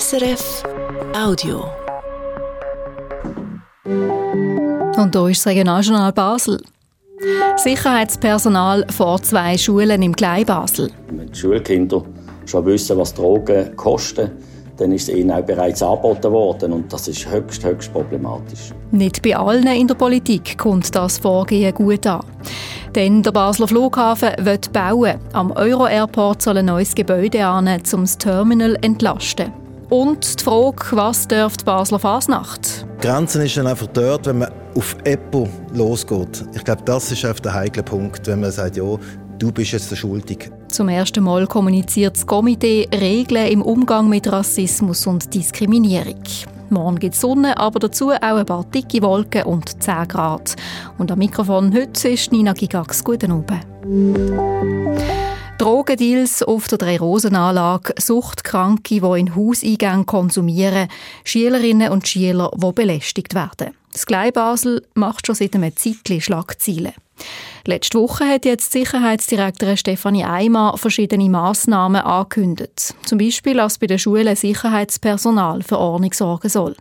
SRF Audio. Und hier ist das Regionaljournal Basel. Sicherheitspersonal vor zwei Schulen im Kleinbasel. Wenn die Schulkinder schon wissen, was Drogen kosten, dann ist es ihnen auch bereits angeboten worden und das ist höchst, höchst problematisch. Nicht bei allen in der Politik kommt das Vorgehen gut an. Denn der Basler Flughafen wird bauen. Am Euro-Airport soll ein neues Gebäude an, um das Terminal zu entlasten. Und die Frage, was dürfte die Basler Fasnacht? Die Grenze ist dann einfach dort, wenn man auf Apple losgeht. Ich glaube, das ist der heikle Punkt, wenn man sagt, ja, du bist jetzt der Schuldige. Zum ersten Mal kommuniziert das Komitee Regeln im Umgang mit Rassismus und Diskriminierung. Morgen gibt es Sonne, aber dazu auch ein paar dicke Wolken und 10 Grad. Und am Mikrofon heute ist Nina Gigax. Guten Abend. Drogendeals auf der Drei-Rosen-Anlage, Suchtkranke, die in Hauseingängen konsumieren, Schülerinnen und Schüler, die belästigt werden. Das Gleibasel macht schon seit einem Zeitchen Schlagzeilen. Letzte Woche hat jetzt Sicherheitsdirektorin Stefanie Eimer verschiedene Massnahmen angekündigt. Zum Beispiel, dass bei den Schulen Sicherheitspersonal für Ordnung sorgen soll.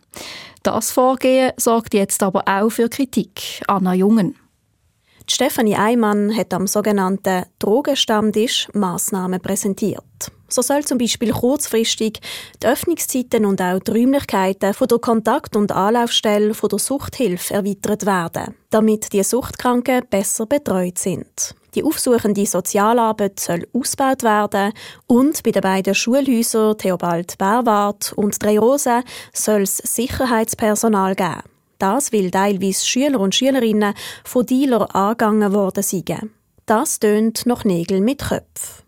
Das Vorgehen sorgt jetzt aber auch für Kritik. Anna Jungen. Stefanie Eimann hat am sogenannten Drogenstammtisch Massnahmen präsentiert. So soll zum Beispiel kurzfristig die Öffnungszeiten und auch die Räumlichkeiten von der Kontakt- und Anlaufstelle von der Suchthilfe erweitert werden, damit die Suchtkranken besser betreut sind. Die aufsuchende Sozialarbeit soll ausgebaut werden und bei den beiden Schulhäusern Theobald Berwart und Drei Rosen soll es Sicherheitspersonal geben. Das, weil teilweise Schüler und Schülerinnen von Dealer angegangen worden sind. Das tönt nach Nägel mit Köpfen.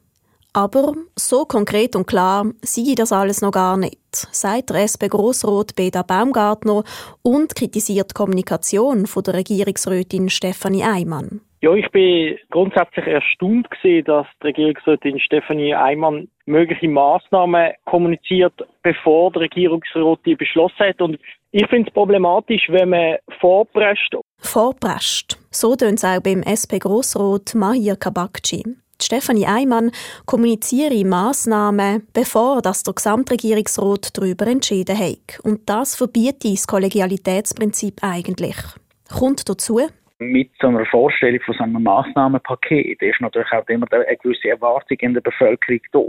Aber so konkret und klar sei das alles noch gar nicht, sagt der SP Grossrot Beda Baumgartner und kritisiert die Kommunikation von der Regierungsrätin Stefanie Eimann. Ja, ich bin grundsätzlich erstaunt gesehen, dass die Regierungsrätin Stefanie Eimann mögliche Maßnahmen kommuniziert, bevor der Regierungsrat die beschlossen hat. Und ich finde es problematisch, wenn man vorprescht. Vorprescht. So tönt es auch beim SP Grossrot Mahir Kabakci. Stefanie Eimann kommuniziere Massnahmen, bevor das der Gesamtregierungsrat darüber entschieden hat. Und das verbietet das Kollegialitätsprinzip eigentlich. Kommt dazu, mit so einer Vorstellung von so einem Massnahmenpaket ist natürlich auch immer eine gewisse Erwartung in der Bevölkerung da.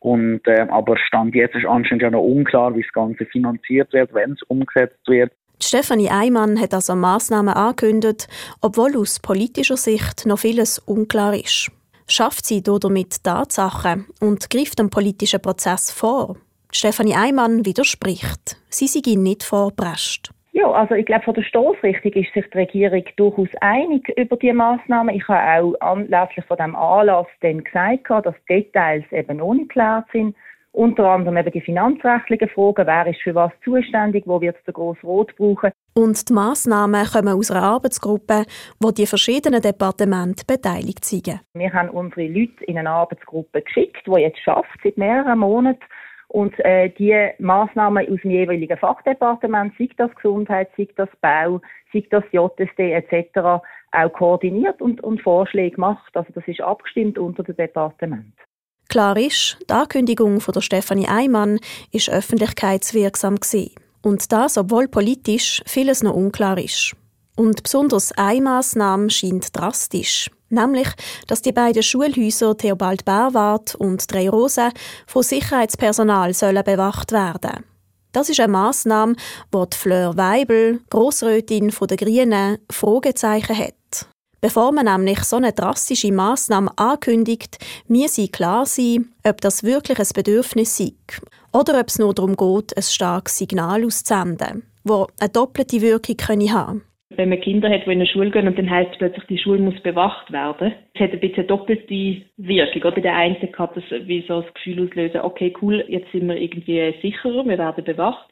Und, äh, aber Stand jetzt ist anscheinend ja noch unklar, wie das Ganze finanziert wird, wenn es umgesetzt wird. Stefanie Eimann hat also Massnahmen angekündigt, obwohl aus politischer Sicht noch vieles unklar ist. Schafft sie damit Tatsachen und greift dem politischen Prozess vor? Stefanie Eimann widerspricht. Sie sei nicht vorprescht. Ja, also ich glaube, von der Stoßrichtung ist sich die Regierung durchaus einig über die Maßnahmen. Ich habe auch anlässlich von dem Anlass dann gesagt, dass Details eben noch nicht klar sind. Unter anderem eben die finanzrechtlichen Fragen, wer ist für was zuständig, wo wird der grosse Rot brauchen. Und die Massnahmen kommen aus einer Arbeitsgruppe, wo die verschiedenen Departemente beteiligt sind. Wir haben unsere Leute in eine Arbeitsgruppe geschickt, die jetzt schafft seit mehreren Monaten und äh, die Maßnahmen aus dem jeweiligen Fachdepartement, sei das Gesundheit, sei das Bau, sei das JSD etc., auch koordiniert und, und Vorschläge macht. Also das ist abgestimmt unter dem Departement. Klar ist, die Ankündigung von der Stefanie Eimann ist öffentlichkeitswirksam gewesen. Und das, obwohl politisch vieles noch unklar ist. Und besonders eine Massnahme scheint drastisch. Nämlich, dass die beiden Schulhäuser Theobald Berwart und Drei Rosen von Sicherheitspersonal sollen bewacht werden. Das ist eine Massnahme, wo die Fleur Weibel, Grossrätin der Grünen, Fragezeichen hat. Bevor man nämlich so eine drastische Massnahme ankündigt, muss klar sein, ob das wirklich ein Bedürfnis ist oder ob es nur darum geht, ein starkes Signal auszusenden, das eine doppelte Wirkung haben könnte wenn man Kinder hat, die in eine Schule gehen und dann heißt plötzlich, die Schule muss bewacht werden. Es hat ein bisschen doppelte Wirkung. Bei der einen kann das wie so das Gefühl auslösen, okay, cool, jetzt sind wir irgendwie sicherer, wir werden bewacht.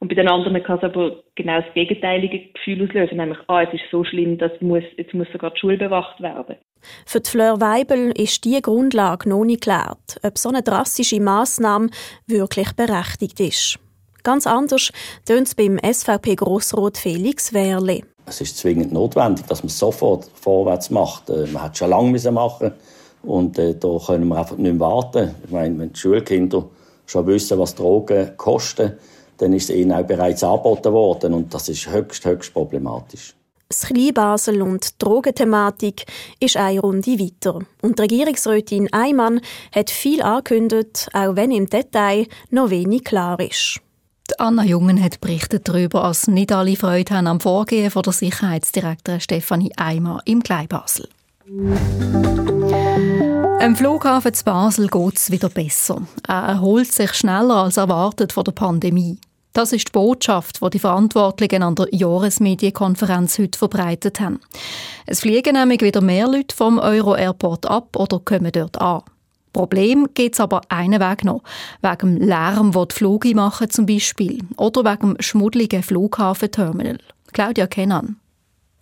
Und bei den anderen kann es aber genau das gegenteilige Gefühl auslösen, nämlich, ah, es ist so schlimm, dass muss, jetzt muss sogar die Schule bewacht werden. Für die Fleur Weibel ist diese Grundlage noch nicht geklärt, ob so eine drastische Massnahme wirklich berechtigt ist. Ganz anders tönt es beim SVP-Grossrot Felix Wehrli. Es ist zwingend notwendig, dass man sofort vorwärts macht. Äh, man hat es schon lange machen und äh, da können wir einfach nicht mehr warten. Ich meine, wenn die Schulkinder schon wissen, was Drogen kosten, dann ist es ihnen auch bereits angeboten worden und das ist höchst, höchst problematisch. Das Kleinbasel und die Drogenthematik ist eine Runde weiter. Und die Regierungsrätin Eimann hat viel angekündigt, auch wenn im Detail noch wenig klar ist. Anna Jungen hat berichtet darüber, dass nicht alle Freude haben am Vorgehen von der Sicherheitsdirektorin Stefanie Eimer im Kleinbasel. Am Flughafen zu Basel geht es wieder besser. Er erholt sich schneller als erwartet von der Pandemie. Das ist die Botschaft, die die Verantwortlichen an der Jahresmedienkonferenz heute verbreitet haben. Es fliegen nämlich wieder mehr Leute vom Euro-Airport ab oder kommen dort an. Problem gibt es aber einen Weg noch. Wegen Lärm, den die Flüge machen zum Beispiel. Oder wegen schmuddeligen Flughafenterminal. Claudia Kennan.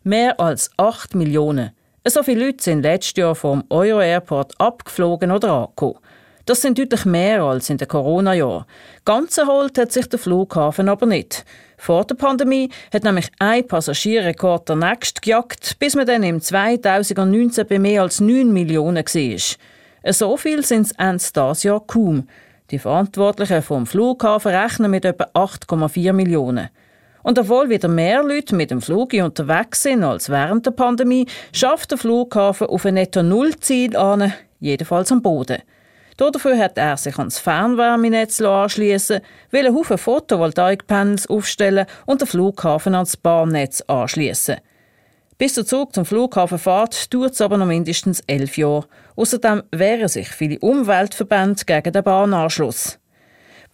Mehr als 8 Millionen. So viele Leute sind letztes Jahr vom Euro-Airport abgeflogen oder angekommen. Das sind deutlich mehr als in den Corona-Jahren. Ganz erholt hat sich der Flughafen aber nicht. Vor der Pandemie hat nämlich ein Passagierrekord der nächste gejagt, bis man dann im 2019 bei mehr als 9 Millionen war. So viel sind es Ende dieses Jahr kaum. Die Verantwortlichen vom Flughafen rechnen mit etwa 8,4 Millionen. Und obwohl wieder mehr Leute mit dem Flug unterwegs sind als während der Pandemie, schafft der Flughafen auf ein netto Null-Ziel an, jedenfalls am Boden. Dafür hat er sich ans Fernwärmenetz anschließen, will einen Haufen Photovoltaikpanels aufstellen und den Flughafen ans Bahnnetz anschließen. Bis der Zug zum Flughafen fährt, dauert es aber noch mindestens elf Jahre. Außerdem wehren sich viele Umweltverbände gegen den Bahnanschluss.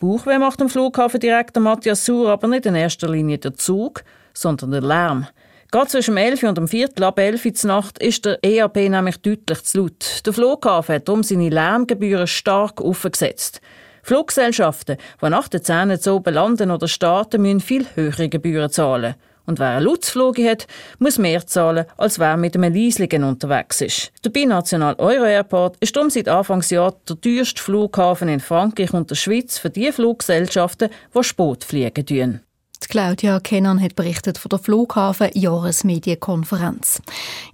Bauchweh macht dem Flughafendirektor Matthias Sur aber nicht in erster Linie der Zug, sondern der Lärm. Gerade zwischen 11 und dem Viertel ab 11 Uhr Nacht ist der EAP nämlich deutlich zu laut. Der Flughafen hat darum seine Lärmgebühren stark aufgesetzt. Fluggesellschaften, die nach den Zähnen zu oben landen oder starten, müssen viel höhere Gebühren zahlen. Und wer eine Lutzflüge hat, muss mehr zahlen, als wer mit einem Leisligen unterwegs ist. Der Binational Euro Airport ist darum seit Anfangsjahr der teuerste Flughafen in Frankreich und der Schweiz für die Fluggesellschaften, die Sport fliegen tun. Claudia Kennan hat berichtet von der Flughafen Jahresmedienkonferenz.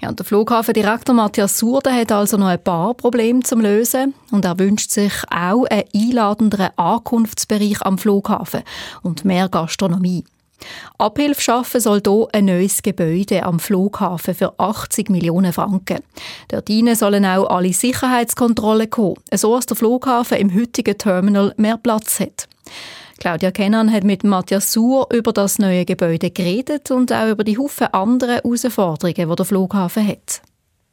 Ja, der Flughafendirektor Matthias Surde hat also noch ein paar Probleme zum lösen und er wünscht sich auch einen einladenderen Ankunftsbereich am Flughafen und mehr Gastronomie. Abhilfe schaffen soll hier ein neues Gebäude am Flughafen für 80 Millionen Franken. Dort sollen auch alle Sicherheitskontrollen kommen, so dass der Flughafen im heutigen Terminal mehr Platz hat. Claudia Kennan hat mit Matthias Suhr über das neue Gebäude geredet und auch über die Haufen anderen Herausforderungen, die der Flughafen hat.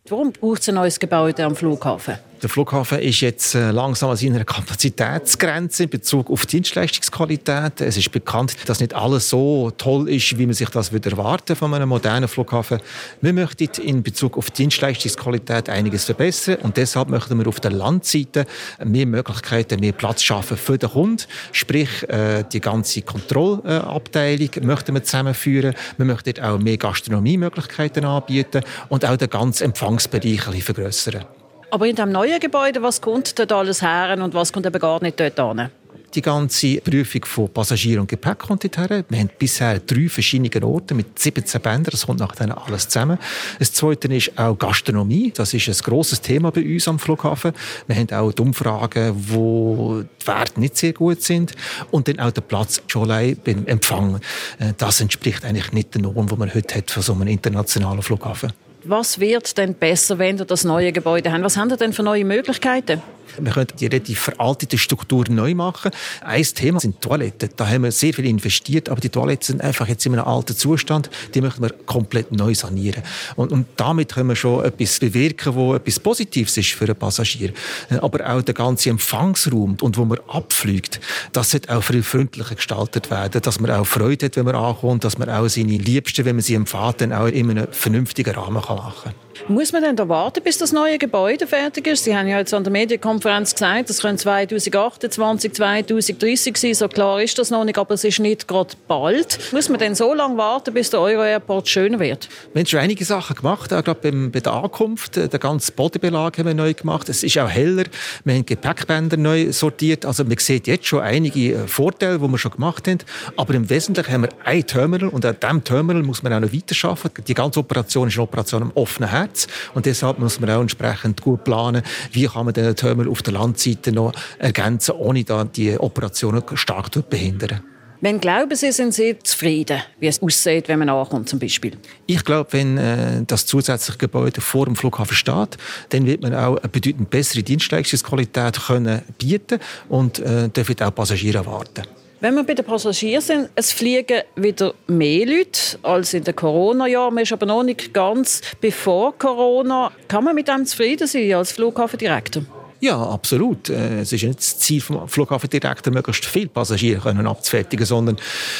Warum braucht es ein neues Gebäude am Flughafen? Der Flughafen ist jetzt äh, langsam an seiner Kapazitätsgrenze in Bezug auf Dienstleistungsqualität. Es ist bekannt, dass nicht alles so toll ist, wie man sich das würde erwarten von einem modernen Flughafen. Wir möchten in Bezug auf Dienstleistungsqualität einiges verbessern und deshalb möchten wir auf der Landseite mehr Möglichkeiten, mehr Platz schaffen für den Kunden. Sprich, äh, die ganze Kontrollabteilung möchten wir zusammenführen. Wir möchten auch mehr Gastronomiemöglichkeiten anbieten und auch den ganzen Empfangsbereich ein bisschen vergrößern. Aber in dem neuen Gebäude, was kommt dort alles her und was kommt eben gar nicht dort hin? Die ganze Prüfung von Passagier und Gepäck kommt dorthin. Wir haben bisher drei verschiedene Orte mit 17 Bändern. Das kommt nachher alles zusammen. Das Zweite ist auch Gastronomie. Das ist ein grosses Thema bei uns am Flughafen. Wir haben auch die Umfragen, wo die Werte nicht sehr gut sind. Und dann auch der Platz schon allein beim Empfang. Äh, das entspricht eigentlich nicht der Norm, die man heute hat für so einen internationalen Flughafen. Was wird denn besser, wenn wir das neue Gebäude haben? Was haben wir denn für neue Möglichkeiten? Wir können die relativ veraltete Struktur neu machen. Ein Thema sind Toiletten. Da haben wir sehr viel investiert, aber die Toiletten sind einfach jetzt in einem alten Zustand. Die möchten wir komplett neu sanieren. Und, und damit können wir schon etwas bewirken, wo etwas Positives ist für einen Passagier. Aber auch der ganze Empfangsraum und wo man abfliegt, das sollte auch viel freundlicher gestaltet werden, dass man auch Freude hat, wenn man ankommt, dass man auch seine Liebsten, wenn man sie empfahrt, dann auch in einem vernünftigen Rahmen machen kann. Muss man denn da warten, bis das neue Gebäude fertig ist? Sie haben ja jetzt an der Medienkonferenz gesagt, das könnte 2028, 2030 sein. So klar ist das noch nicht, aber es ist nicht gerade bald. Muss man denn so lange warten, bis der Euro-Airport schöner wird? Wir haben schon einige Sachen gemacht, auch gerade bei der Ankunft. Den ganzen Bodenbelag haben wir neu gemacht. Es ist auch heller. Wir haben Gepäckbänder neu sortiert. Also man sieht jetzt schon einige äh, Vorteile, die wir schon gemacht haben. Aber im Wesentlichen haben wir ein Terminal und an diesem Terminal muss man auch noch weiter arbeiten. Die ganze Operation ist eine Operation am offenen Herd. März. Und deshalb muss man auch entsprechend gut planen, wie kann man den Terminal auf der Landseite noch ergänzen, ohne da die Operationen stark zu behindern. Wenn glauben Sie, sind Sie zufrieden, wie es aussieht, wenn man ankommt zum Beispiel? Ich glaube, wenn äh, das zusätzliche Gebäude vor dem Flughafen steht, dann wird man auch eine bedeutend bessere Dienstleistungsqualität können bieten und äh, dürfen auch Passagiere erwarten. Wenn wir bei den Passagieren sind, es fliegen wieder mehr Leute als in den Corona-Jahren. Man ist aber noch nicht ganz bevor Corona. Kann man mit dem zufrieden sein als Flughafendirektor? Ja, absolut. Äh, es ist nicht das Ziel vom Flughafendirektor, möglichst viele Passagiere abzufertigen, sondern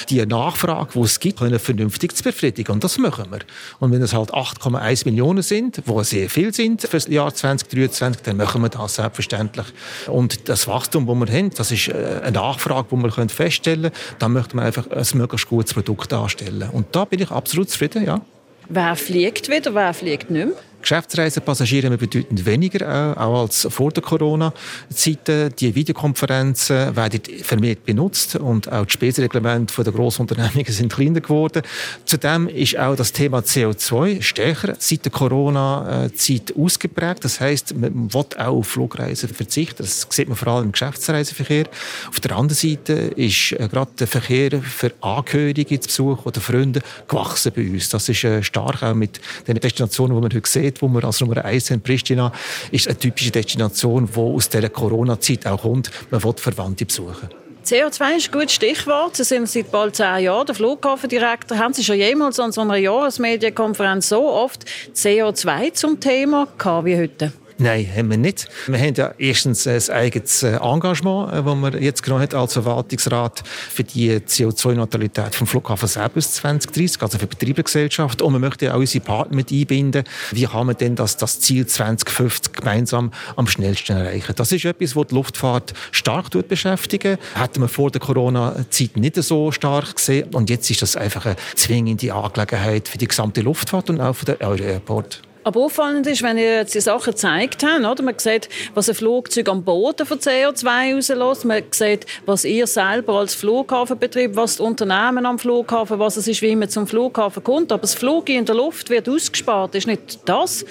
die Nachfrage, die es gibt, können vernünftig zu befriedigen. Und das machen wir. Und wenn es halt 8,1 Millionen sind, wo sehr viel sind für das Jahr 2023, dann machen wir das selbstverständlich. Und das Wachstum, das wir haben, das ist äh, eine Nachfrage, die wir feststellen können. Da möchten wir einfach ein möglichst gutes Produkt darstellen. Und da bin ich absolut zufrieden, ja. Wer fliegt wieder, wer fliegt nicht mehr? Geschäftsreisenpassagiere haben bedeutend weniger auch, auch als vor der Corona-Zeit. Die Videokonferenzen werden vermehrt benutzt und auch die Spesenreglemente der Grossunternehmungen sind kleiner geworden. Zudem ist auch das Thema CO2 stärker seit der Corona-Zeit ausgeprägt. Das heißt, man will auch auf Flugreisen verzichten. Das sieht man vor allem im Geschäftsreiseverkehr. Auf der anderen Seite ist äh, gerade der Verkehr für Angehörige zu Besuch oder Freunde gewachsen bei uns. Das ist äh, stark auch mit den Destinationen, die man heute sieht sieht, wo wir als Nummer 1 sind, Pristina, ist eine typische Destination, die aus dieser Corona-Zeit auch kommt. Man will Verwandte besuchen. CO2 ist ein gutes Stichwort. Sie sind seit bald zehn Jahren der Flughafendirektor. Haben Sie schon jemals an so einer Jahresmedienkonferenz so oft CO2 zum Thema gehabt wie heute? Nein, haben wir nicht. Wir haben ja erstens ein eigenes äh, Engagement, das äh, wir jetzt genommen haben als Verwaltungsrat für die CO2-Neutralität vom Flughafen bis 2030, also für die Betreibergesellschaft. Und wir möchten ja auch unsere Partner mit einbinden. Wie kann man denn das, das Ziel 2050 gemeinsam am schnellsten erreichen? Das ist etwas, das die Luftfahrt stark beschäftigen. Hätten wir vor der Corona-Zeit nicht so stark gesehen. Und jetzt ist das einfach eine zwingende Angelegenheit für die gesamte Luftfahrt und auch für den Euro-Airport. Aber auffallend ist, wenn ihr jetzt die Sachen gezeigt habt, oder? man sieht, was ein Flugzeug am Boden von CO2 rauslässt, man sieht, was ihr selber als Flughafenbetrieb, was die Unternehmen am Flughafen, was es ist, wie man zum Flughafen kommt. Aber das Flug in der Luft wird ausgespart, ist nicht das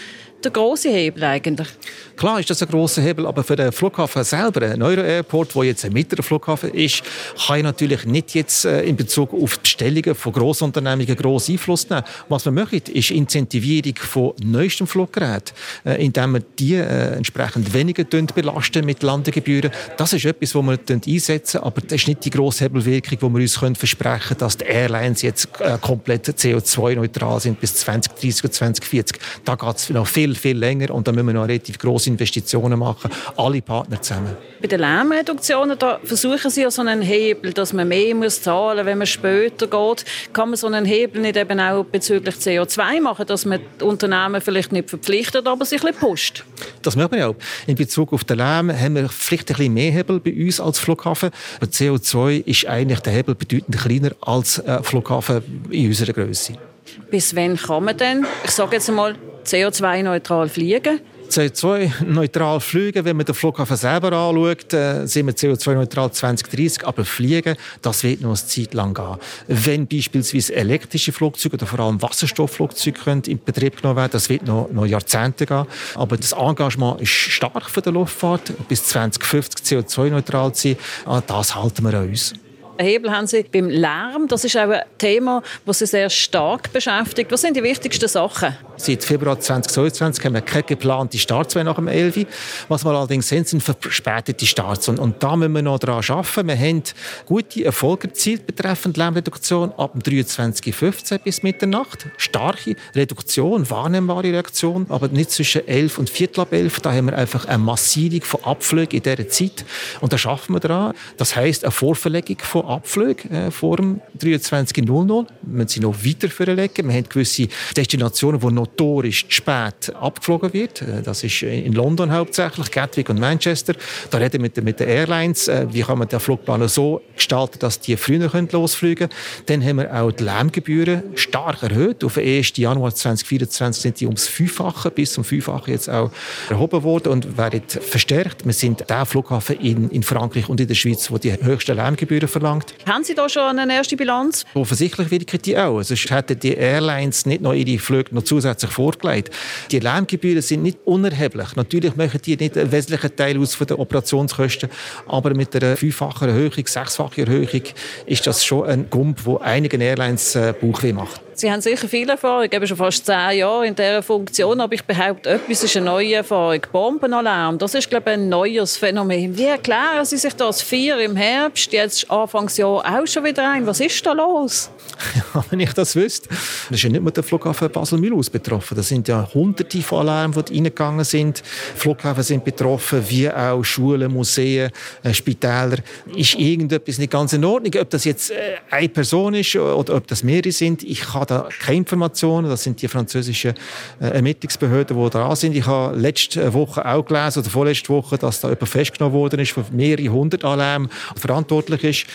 der große Hebel eigentlich? Klar ist das ein großer Hebel, aber für den Flughafen selber, ein Euro Airport, wo jetzt ein mittlerer Flughafen ist, kann ich natürlich nicht jetzt äh, in Bezug auf die Bestellungen von Grossunternehmungen grossen Einfluss nehmen. Was wir machen, ist Incentivierung von neuesten Fluggeräten, äh, indem wir die äh, entsprechend weniger belasten mit Landegebühren. Das ist etwas, was wir einsetzen, aber das ist nicht die grosse Hebelwirkung, die wir uns können versprechen können, dass die Airlines jetzt komplett CO2-neutral sind bis 2030 oder 2040. Da geht es noch viel, viel länger und da müssen wir noch relativ grosse Investitionen machen, alle Partner zusammen. Bei den Lärmreduktionen da versuchen Sie ja so einen Hebel, dass man mehr muss zahlen muss, wenn man später geht. Kann man so einen Hebel nicht eben auch bezüglich CO2 machen, dass man die Unternehmen vielleicht nicht verpflichtet, aber sich ein bisschen pusht? Das machen wir auch. In Bezug auf den Lärm haben wir vielleicht ein bisschen mehr Hebel bei uns als Flughafen. Aber CO2 ist eigentlich der Hebel bedeutend kleiner als äh, Flughafen in unserer Größe. Bis wann kann man denn, ich sage jetzt einmal, CO2-neutral fliegen? CO2-neutral fliegen, wenn man den Flughafen selber anschaut, äh, sind wir CO2-neutral 2030, aber fliegen, das wird noch eine Zeit lang gehen. Wenn beispielsweise elektrische Flugzeuge oder vor allem Wasserstoffflugzeuge in Betrieb genommen werden, das wird noch, noch Jahrzehnte gehen. Aber das Engagement ist stark von der Luftfahrt, bis 2050 CO2-neutral zu sein. An das halten wir an uns. Hebel haben Sie beim Lärm. Das ist auch ein Thema, das Sie sehr stark beschäftigt. Was sind die wichtigsten Sachen? Seit Februar 2022 haben wir keine geplante Starts mehr nach dem 11. Was wir allerdings sehen, sind verspätete Starts. Und, und da müssen wir noch daran arbeiten. Wir haben gute Erfolge erzielt betreffend Lärmreduktion ab dem 23.15 bis Mitternacht. Starke Reduktion, wahrnehmbare Reduktion, aber nicht zwischen 11 und Viertel ab 11. Da haben wir einfach eine Massierung von Abflügen in dieser Zeit. Und da schaffen wir daran. Das heisst, eine Vorverlegung von Abflügen äh, vor dem 23.00. Wir müssen sie noch weiter verlegen. Wir haben gewisse Destinationen, wo notorisch spät abgeflogen wird. Äh, das ist in London hauptsächlich, Gatwick und Manchester. Da reden wir mit, den Airlines, äh, wie kann man den Flugplan so gestalten, dass die früher losfliegen können. Dann haben wir auch die Lärmgebühren stark erhöht. Auf den 1. Januar 2024 sind die ums Fünffache, bis zum Fünffache jetzt auch erhoben worden und werden verstärkt. Wir sind der Flughafen in, in Frankreich und in der Schweiz, wo die höchsten Lärmgebühren verlangt anbelangt. Haben Sie da schon eine erste Bilanz? Offensichtlich wirken die auch. Sonst hätten die Airlines nicht noch ihre Flüge noch zusätzlich vorgelegt. Die Lärmgebühren sind nicht unerheblich. Natürlich machen die nicht einen wesentlichen Teil aus von den Operationskosten, aber mit einer fünffachen Erhöhung, sechsfachen Erhöhung ist das schon ein Gump, wo einigen Airlines äh, Bauchweh macht. Sie haben sicher viel Erfahrung, eben schon fast zehn Jahre in dieser Funktion, aber ich behaupte, etwas ist eine neue Erfahrung. Bombenalarm, das ist, glaube ich, ein neues Phänomen. Wie erklären Sie sich das? Vier im Herbst, jetzt Anfangsjahr auch schon wieder ein. Was ist da los? Ja, wenn ich das wüsste. Das ist ja nicht nur der Flughafen Basel-Mühlhaus betroffen. Das sind ja hunderte von Alarmen, die reingegangen sind. Flughäfen sind betroffen, wie auch Schulen, Museen, äh, Spitäler. Ist irgendetwas nicht ganz in Ordnung? Ob das jetzt äh, eine Person ist oder ob das mehrere sind, ich kann da keine Informationen. Das sind die französischen äh, Ermittlungsbehörden, die da sind. Ich habe letzte Woche auch gelesen, oder vorletzte Woche, dass da jemand festgenommen worden ist, für mehrere hundert Alarm verantwortlich ist.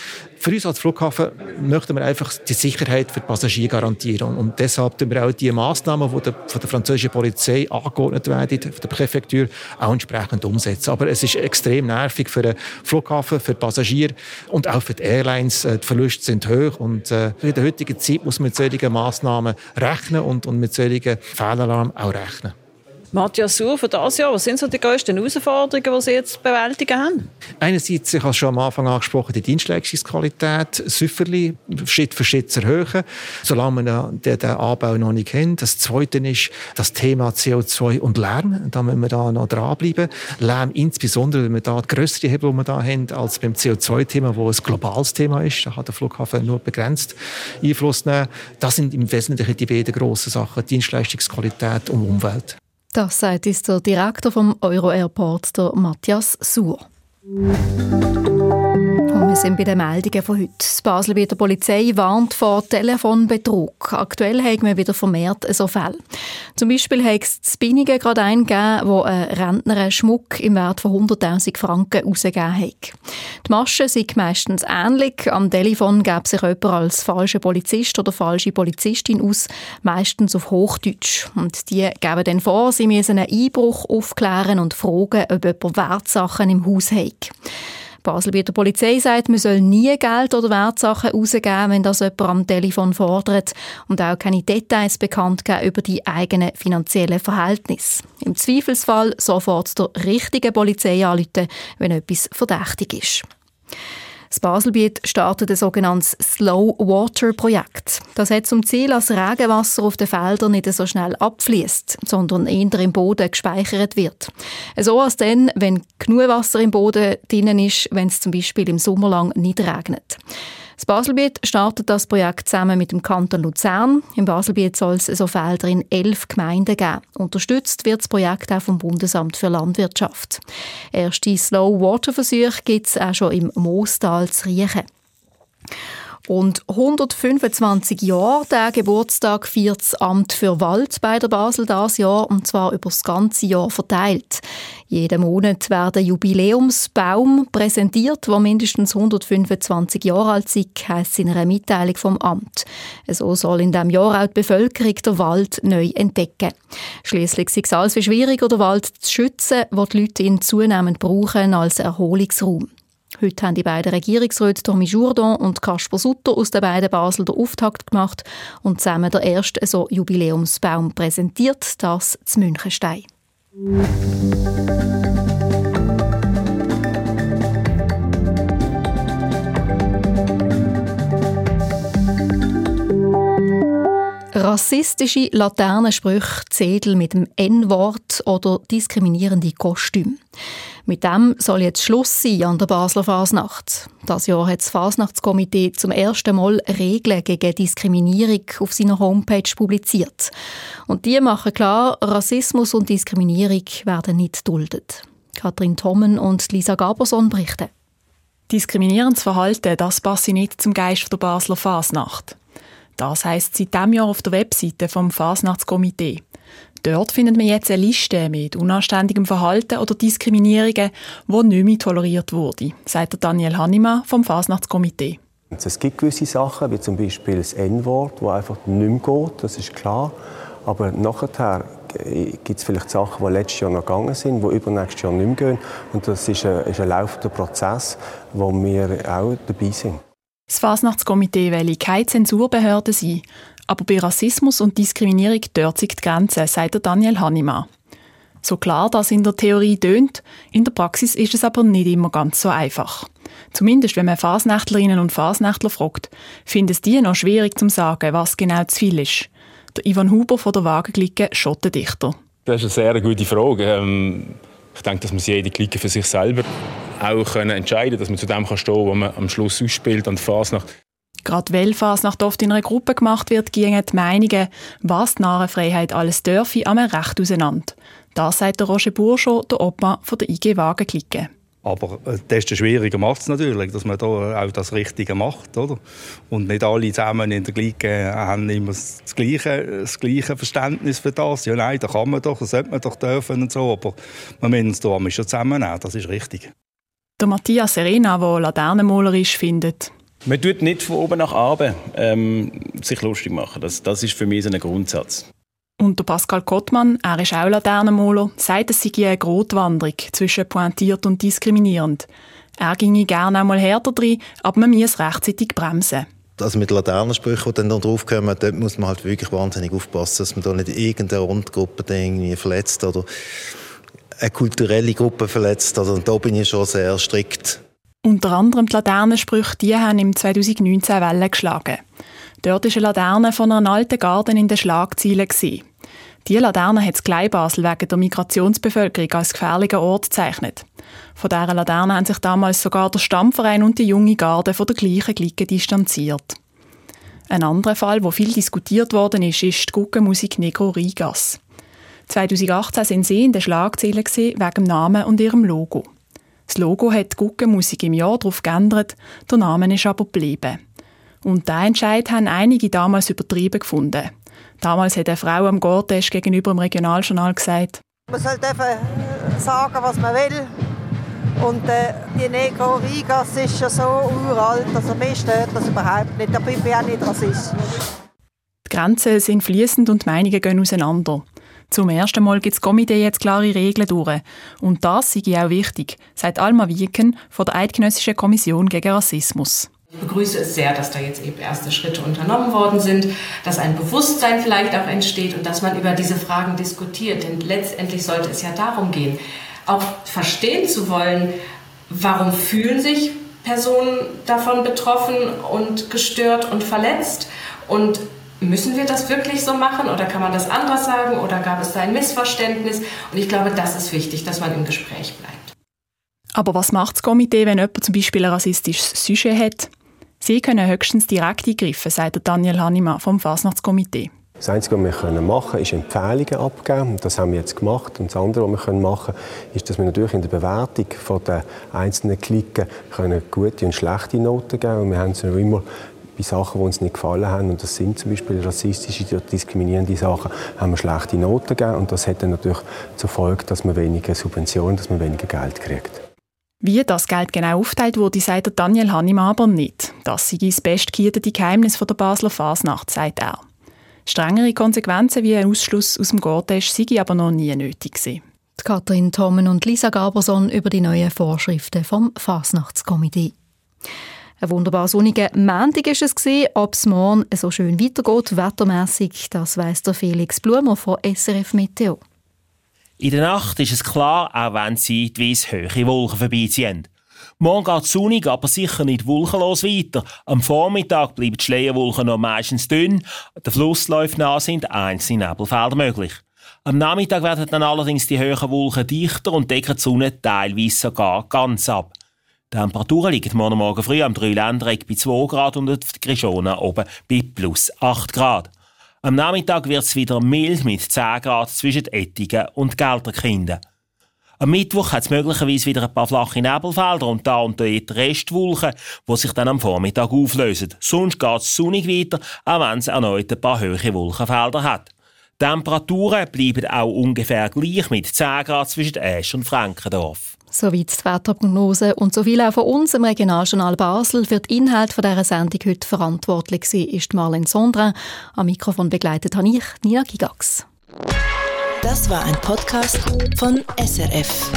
Für uns als Flughafen möchten wir einfach die Sicherheit für die Passagiere garantieren. Und deshalb tun wir auch die Massnahmen, die von der französischen Polizei angeordnet werden, von der Präfektur, auch entsprechend umsetzen. Aber es ist extrem nervig für den Flughafen, für die Passagiere und auch für die Airlines. Äh, die Verluste sind hoch und äh, in der heutigen Zeit muss man mit solchen Massnahmen rechnen und, mit solchen Fehlalarmen auch rechnen. Matthias Suhr, für das Jahr, was sind so die grössten Herausforderungen, die Sie jetzt bewältigen haben? Einerseits, ich habe schon am Anfang angesprochen, die Dienstleistungsqualität Süfferli Schritt für Schritt zu erhöhen, solange man den, den Anbau noch nicht kennt. Das Zweite ist das Thema CO2 und Lärm. Da müssen wir da noch dranbleiben. Lärm insbesondere, wenn wir da größere Hebel, die wir da haben, als beim CO2-Thema, wo ein globales Thema ist. Da hat der Flughafen nur begrenzt Einfluss nehmen. Das sind im Wesentlichen die beiden grossen Sachen, Dienstleistungsqualität und Umwelt. Das sagt uns der Direktor vom Euro Airport, der Matthias Suhr. Und wir sind bei den Meldungen von heute. Das Baselbieter Polizei warnt vor Telefonbetrug. Aktuell haben wir wieder vermehrt so Fälle. Zum Beispiel hat es in Binningen gerade einen wo ein Rentner einen Schmuck im Wert von 100'000 Franken rausgegeben hat. Die Maschen sind meistens ähnlich. Am Telefon gab sich jemand als falscher Polizist oder falsche Polizistin aus, meistens auf Hochdeutsch. Und die geben dann vor, sie müssen einen Einbruch aufklären und fragen, ob jemand Wertsachen im Haus hat. Basel bei der Polizei sagt, man soll nie Geld oder Wertsachen rausgeben, wenn das jemand am Telefon fordert und auch keine Details bekannt geben über die eigenen finanziellen Verhältnisse. Im Zweifelsfall sofort der richtigen Polizei anrufen, wenn etwas verdächtig ist. Das Baselbiet startet ein sogenanntes Slow Water Projekt. Das hat zum Ziel, dass Regenwasser auf den Feldern nicht so schnell abfließt, sondern eher im Boden gespeichert wird. So als dann, wenn genug Wasser im Boden drin ist, wenn es zum Beispiel im Sommer lang nicht regnet. Das Baselbiet startet das Projekt zusammen mit dem Kanton Luzern. Im Baselbiet soll es so Felder in elf Gemeinden geben. Unterstützt wird das Projekt auch vom Bundesamt für Landwirtschaft. Erste Slow Water Versuche gibt es auch schon im Moostal zu riechen. Und 125 Jahre der Geburtstag feiert das Amt für Wald bei der Basel das Jahr und zwar über das ganze Jahr verteilt. Jeden Monat werden Jubiläumsbaum präsentiert, wo mindestens 125 Jahre alt ist, heisst in einer Mitteilung vom Amt. So soll in diesem Jahr auch die Bevölkerung den Wald neu entdecken. Schließlich ist es alles viel schwieriger, den Wald zu schützen, wo die Leute ihn zunehmend brauchen als Erholungsraum. Heute haben die beiden Regierungsräte Tommy Jourdan und Kasper Sutter aus den beiden Basel den Auftakt gemacht und zusammen der erste so Jubiläumsbaum präsentiert, das zu Münchenstein. Rassistische Laternensprüche, Zettel mit dem N-Wort oder diskriminierende Kostüme. Mit dem soll jetzt Schluss sein an der Basler Fasnacht. Das Jahr hat das Fasnachtskomitee zum ersten Mal Regeln gegen Diskriminierung auf seiner Homepage publiziert. Und die machen klar, Rassismus und Diskriminierung werden nicht duldet. Katrin Thommen und Lisa Gaberson berichten. Diskriminierendes Verhalten, das passt nicht zum Geist der Basler Fasnacht. Das heisst seit diesem Jahr auf der Webseite vom Fasnachtskomitee. Dort findet man jetzt eine Liste mit unanständigem Verhalten oder Diskriminierungen, die nicht mehr toleriert wurde, sagt Daniel Hannemann vom Fasnachtskomitee. Es gibt gewisse Sachen, wie zum Beispiel das N-Wort, das einfach nicht mehr geht, das ist klar. Aber nachher gibt es vielleicht Sachen, die letztes Jahr noch gegangen sind, die übernächstes Jahr nicht mehr gehen. Und das ist ein, ist ein laufender Prozess, wo wir auch dabei sind. Das Fasnachtskomitee will keine Zensurbehörde sein, Aber bei Rassismus und Diskriminierung dort sich die Grenze, sagt Daniel Hannemann. So klar das in der Theorie tönt, in der Praxis ist es aber nicht immer ganz so einfach. Zumindest wenn man Fasnächtlerinnen und Fasnächtler fragt, finden es die noch schwierig zu sagen, was genau zu viel ist. Der Ivan Huber von der Wagenklicke Schottendichter. Das ist eine sehr gute Frage. Ähm, ich denke, dass man jede Clique für sich selber auch entscheiden dass man zu dem kann stehen kann, man am Schluss ausspielt an der Fasnacht. Gerade weil Fasnacht oft in einer Gruppe gemacht wird, gingen die Meinungen, was die Narrenfreiheit alles dürfe, am recht auseinander. Das sagt der Roger Burscho, der Opa von der IG Wagenklicke. Aber äh, desto schwieriger macht es natürlich, dass man da auch das Richtige macht. Oder? Und nicht alle zusammen in der Gleiche haben immer das gleiche, das gleiche Verständnis für das. Ja, nein, da kann man doch, das sollte man doch dürfen und so. Aber man muss uns da schon zusammennehmen, das ist richtig. Der Matthias Serena, der Laternenmaler ist, findet, man tut nicht von oben nach unten ähm, sich lustig machen. Das, das ist für mich so ein Grundsatz. Und der Pascal Kottmann, er ist auch Laternenmaler, sagt, es sei eine Grotwanderung zwischen pointiert und diskriminierend. Er ginge gerne einmal härter drin, aber man muss rechtzeitig bremsen. Also mit Laternensprüchen, die dann da draufkommen, dort muss man halt wirklich wahnsinnig aufpassen, dass man da nicht irgendeine Rundgruppe irgendwie verletzt oder eine kulturelle Gruppe verletzt. Also da bin ich schon sehr strikt. Unter anderem die Laternensprüche, die haben im 2019 Wellen geschlagen. Dort war eine Laterne von einer alten Garten in den Schlagzeilen. Diese Laterne hat das Kleinbasel wegen der Migrationsbevölkerung als gefährlichen Ort gezeichnet. Von dieser Laterne haben sich damals sogar der Stammverein und die junge Garde von der gleichen Clique distanziert. Ein anderer Fall, wo viel diskutiert worden ist, ist die Guckenmusik Negro Rigas. 2018 sind sie in den Schlagzeilen wegen dem Namen und ihrem Logo. Das Logo hat die Guckenmusik im Jahr darauf geändert, der Name ist aber geblieben. Und diesen Entscheid haben einige damals übertrieben gefunden. Damals hat eine Frau am Gortest gegenüber dem Regionaljournal gesagt, man soll sagen, was man will. Und äh, die Negro Rigas ist ja so uralt, also mir stört das überhaupt nicht. Da bin ich auch nicht Rassist. Die Grenzen sind fließend und die Meinungen gehen auseinander. Zum ersten Mal gibt das Komitee jetzt klare Regeln durch. Und das sei auch wichtig, sagt Alma Wieken von der Eidgenössischen Kommission gegen Rassismus. Ich begrüße es sehr, dass da jetzt eben erste Schritte unternommen worden sind, dass ein Bewusstsein vielleicht auch entsteht und dass man über diese Fragen diskutiert. Denn letztendlich sollte es ja darum gehen, auch verstehen zu wollen, warum fühlen sich Personen davon betroffen und gestört und verletzt und Müssen wir das wirklich so machen oder kann man das anders sagen oder gab es da ein Missverständnis? Und ich glaube, das ist wichtig, dass man im Gespräch bleibt. Aber was macht das Komitee, wenn jemand zum Beispiel ein rassistisches Sujet hat? Sie können höchstens direkt eingreifen, sagt Daniel Hannemann vom Fasnachtskomitee. Das Einzige, was wir machen können, ist Empfehlungen abgeben. Das haben wir jetzt gemacht. Und das andere, was wir machen können, ist, dass wir natürlich in der Bewertung der einzelnen Klicken gute und schlechte Noten geben können. wir haben es immer bei Sachen, die uns nicht gefallen haben, und das sind zum Beispiel rassistische oder diskriminierende Sachen, haben wir schlechte Noten gegeben. Und das hat dann natürlich zur Folge, dass man weniger Subventionen, dass man weniger Geld kriegt. Wie das Geld genau aufteilt wurde, sagt Daniel Hannemann aber nicht. Das sei das bestgehierte Geheimnis der Basler Fasnacht, sagt er. Strengere Konsequenzen wie ein Ausschluss aus dem Gortesch sei aber noch nie nötig gewesen. Katrin Thommen und Lisa Gaberson über die neuen Vorschriften vom Fasnachtskomitee. Ein wunderbar sonniger Montag war es. Ob es morgen so schön weitergeht, wettermässig, das weiss der Felix Blumer von SRF Meteo. In der Nacht ist es klar, auch wenn zeitweise hohe Wolken vorbeiziehen. Morgen geht es sonnig, aber sicher nicht wolkenlos weiter. Am Vormittag bleiben die Schleierwolken noch meistens dünn, der Flussläufe nah sind einzelne Nebelfelder möglich. Am Nachmittag werden dann allerdings die hohen Wolken dichter und decken die Sonne teilweise sogar ganz ab. Die Temperaturen liegen morgen Morgen früh am Dreiländereck bei 2 Grad und auf Grishona oben bei plus 8 Grad. Am Nachmittag wird es wieder mild mit 10 Grad zwischen Ettigen und Gelterkinden. Am Mittwoch hat es möglicherweise wieder ein paar flache Nebelfelder und da und dort Restwolken, die sich dann am Vormittag auflösen. Sonst geht es sonnig weiter, auch wenn es erneut ein paar hohe Wolkenfelder hat. Die Temperaturen bleiben auch ungefähr gleich mit 10 Grad zwischen Esch und Frankendorf. Soweit die Wetterprognose und so viel auch von uns im Regionaljournal Basel. Für den Inhalt dieser Sendung heute verantwortlich war ist Marlene Sondra. Am Mikrofon begleitet habe ich, Nina Gigax. Das war ein Podcast von SRF.